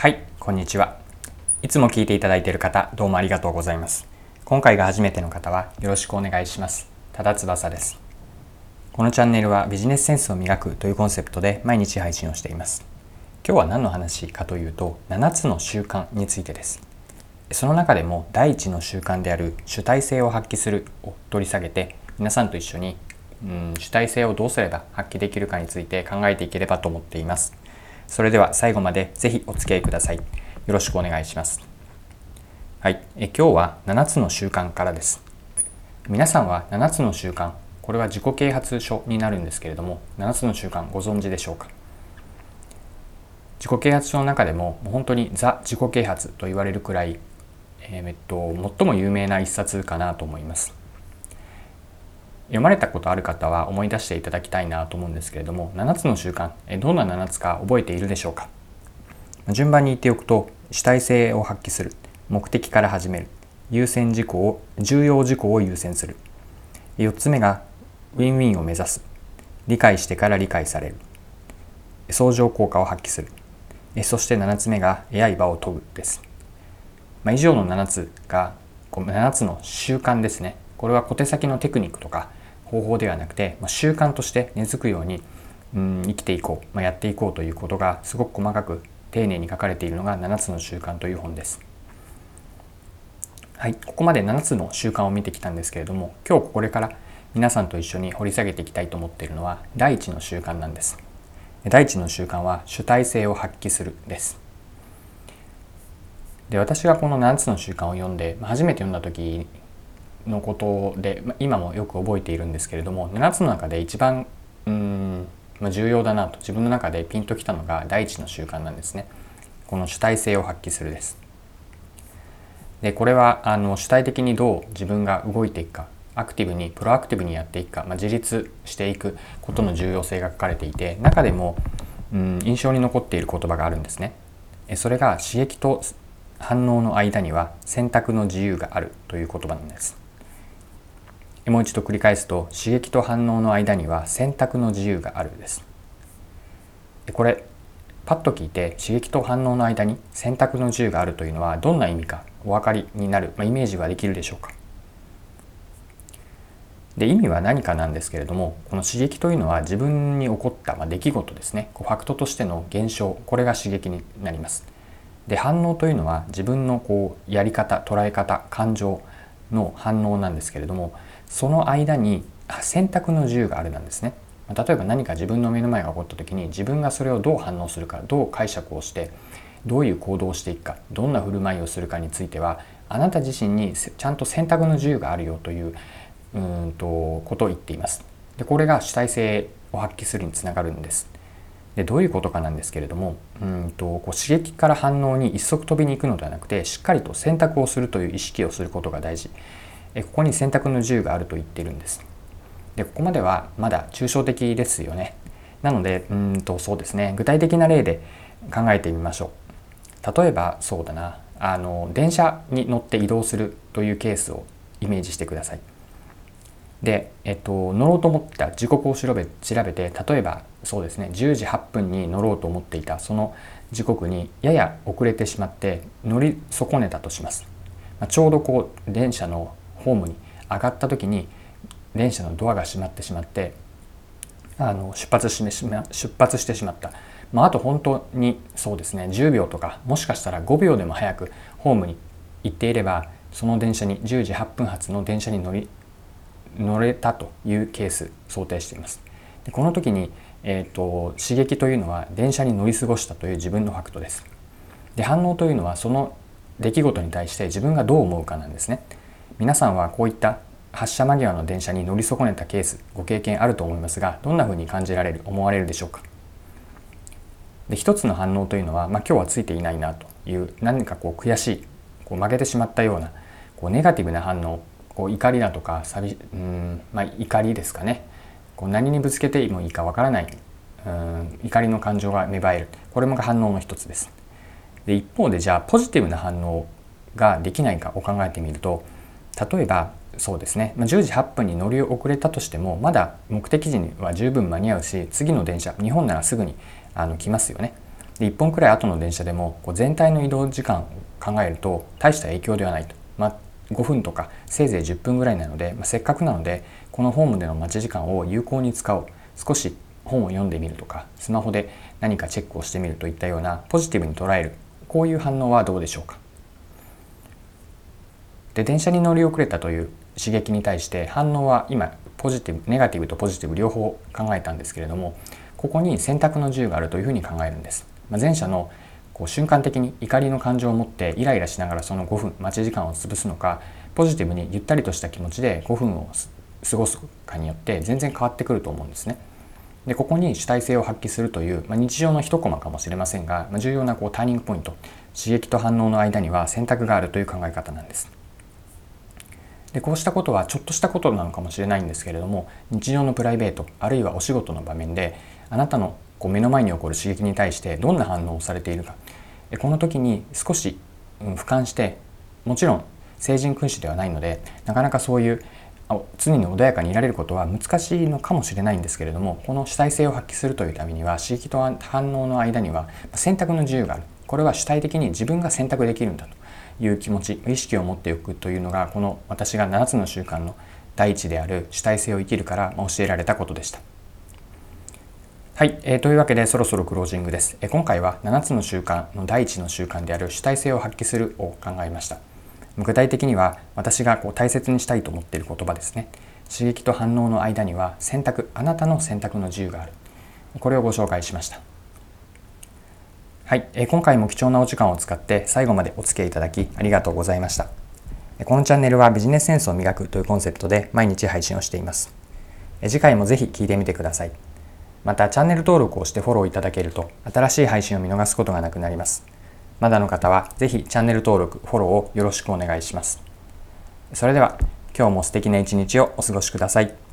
はいこんにちは。いつも聞いていただいている方どうもありがとうございます。今回が初めての方はよろしくお願いします。ただ翼です。このチャンネルはビジネスセンスを磨くというコンセプトで毎日配信をしています。今日は何の話かというと7つの習慣についてです。その中でも第一の習慣である主体性を発揮するを取り下げて皆さんと一緒にうん主体性をどうすれば発揮できるかについて考えていければと思っています。それでは最後までぜひお付き合いください。よろしくお願いします。はい、え今日は7つの習慣からです。皆さんは7つの習慣、これは自己啓発書になるんですけれども、7つの習慣ご存知でしょうか？自己啓発書の中でも本当にザ自己啓発と言われるくらい、えー、っと最も有名な一冊かなと思います。読まれたことある方は思い出していただきたいなと思うんですけれども7つの習慣どんな7つか覚えているでしょうか？順番に言っておくと主体性を発揮する目的から始める優先事項を重要事項を優先する。4つ目がウィンウィンを目指す理解してから理解される。相乗効果を発揮する。そして7つ目が刃を研ぐです、まあ、以上の7つが7つの習慣ですね。これは小手先のテクニックとか方法ではなくて、まあ、習慣として根付くようにうん生きていこう、まあ、やっていこうということがすごく細かく丁寧に書かれているのが7つの習慣という本です。はい、ここまで7つの習慣を見てきたんですけれども今日これから皆さんと一緒に掘り下げていきたいと思っているのは第一の習慣なんです。第一の習慣は主体性を発揮するです。で私がこの7つの習慣を読んで初めて読んだ時のことで今もよく覚えているんですけれども7つの中で一番うん重要だなと自分の中でピンときたのが第一の習慣なんですね。この主体性を発揮するです。でこれはあの主体的にどう自分が動いていくかアクティブにプロアクティブにやっていくか、まあ、自立していくことの重要性が書かれていて中でもうん印象に残っている言葉があるんですね。それが刺激と反応の間には選択の自由があるという言葉なんです。もう一度繰り返すと刺激と反応の間には選択の自由があるです。これパッと聞いて刺激と反応の間に選択の自由があるというのはどんな意味かお分かりになる、まあ、イメージはできるでしょうか。で意味は何かなんですけれどもこの刺激というのは自分に起こった、まあ、出来事ですね。こうファクトとしての現象これが刺激になります。で反応というのは自分のこうやり方捉え方感情の反応なんですけれどもその間に選択の自由があるなんですね。例えば何か自分の目の前が起こった時に自分がそれをどう反応するかどう解釈をしてどういう行動をしていくかどんな振る舞いをするかについてはあなた自身にちゃんと選択の自由があるよといううんとことを言っています。でこれが主体性を発揮するにつながるんです。でどういうことかなんですけれどもうんとこう刺激から反応に一足飛びに行くのではなくてしっかりと選択をするという意識をすることが大事ここに選択の自由があると言ってるんです。でここまではまだ抽象的ですよね。なのでうんとそうですね具体的な例で考えてみましょう。例えばそうだなあの電車に乗って移動するというケースをイメージしてください。で、えっと、乗ろうと思った時刻を調べ調べて例えばそうですね10時8分に乗ろうと思っていたその時刻にやや遅れてしまって乗り損ねたとします。まちょうどこう電車のホームに上がった時に電車のドアが閉まってしまってあの出発してしま出発してしまった、まあ、あと本当にそうですね10秒とかもしかしたら5秒でも早くホームに行っていればその電車に10時8分発の電車に乗り乗れたというケース想定しています。でこの時に、えーと、刺激というのは電車に乗り過ごしたという自分のファクトです。で反応というのはその出来事に対して自分がどう思うかなんですね。皆さんはこういった発車間際の電車に乗り損ねたケースご経験あると思いますがどんなふうに感じられる思われるでしょうか？で一つの反応というのは、まあ、今日はついていないなという何かこう悔しいこう負けてしまったようなこうネガティブな反応こう怒りだとか寂うん、まあ、怒りですかね。こう何にぶつけてもいいかわからないうん怒りの感情が芽生える。これも反応の一つです。で一方でじゃあポジティブな反応ができないかを考えてみると例えばそうですね、ま10時8分に乗り遅れたとしてもまだ目的地には十分間に合うし次の電車日本ならすぐにあの来ますよね。で1本くらい後の電車でもこう全体の移動時間を考えると大した影響ではないと、まあ、5分とかせいぜい10分ぐらいなので、まあ、せっかくなのでこのホームでの待ち時間を有効に使おう。少し本を読んでみるとかスマホで何かチェックをしてみるといったようなポジティブに捉える。こういう反応はどうでしょうか？で電車に乗り遅れたという刺激に対して反応は今ポジティブネガティブとポジティブ両方考えたんですけれどもここに選択の自由があるというふうに考えるんです。まあ、前者のこう瞬間的に怒りの感情を持ってイライラしながらその5分待ち時間を潰すのかポジティブにゆったりとした気持ちで5分を過ごすかによって全然変わってくると思うんですね。でここに主体性を発揮するという、まあ、日常の一コマかもしれませんが、まあ、重要なこうターニングポイント刺激と反応の間には選択があるという考え方なんです。でこうしたことはちょっとしたことなのかもしれないんですけれども日常のプライベートあるいはお仕事の場面であなたのこう目の前に起こる刺激に対してどんな反応をされているか。この時に少し俯瞰してもちろん成人君主ではないのでなかなかそういう常に穏やかにいられることは難しいのかもしれないんですけれどもこの主体性を発揮するというためには刺激と反応の間には選択の自由がある。これは主体的に自分が選択できるんだと。いう気持ち意識を持っておくというのがこの私が7つの習慣の第一である主体性を生きるから教えられたことでした。はい、えー、というわけでそろそろクロージングです、えー、今回は7つの習慣の第一の習慣である主体性を発揮するを考えました。具体的には私がこう大切にしたいと思っている言葉ですね。刺激と反応の間には選択あなたの選択の自由がある。これをご紹介しました。はい、え、今回も貴重なお時間を使って最後までお付き合いいただきありがとうございましたこのチャンネルはビジネスセンスを磨くというコンセプトで毎日配信をしています次回もぜひ聞いてみてくださいまたチャンネル登録をしてフォローいただけると新しい配信を見逃すことがなくなります。まだの方はぜひチャンネル登録、フォローをよろしくお願いします。それでは今日も素敵な一日をお過ごしください。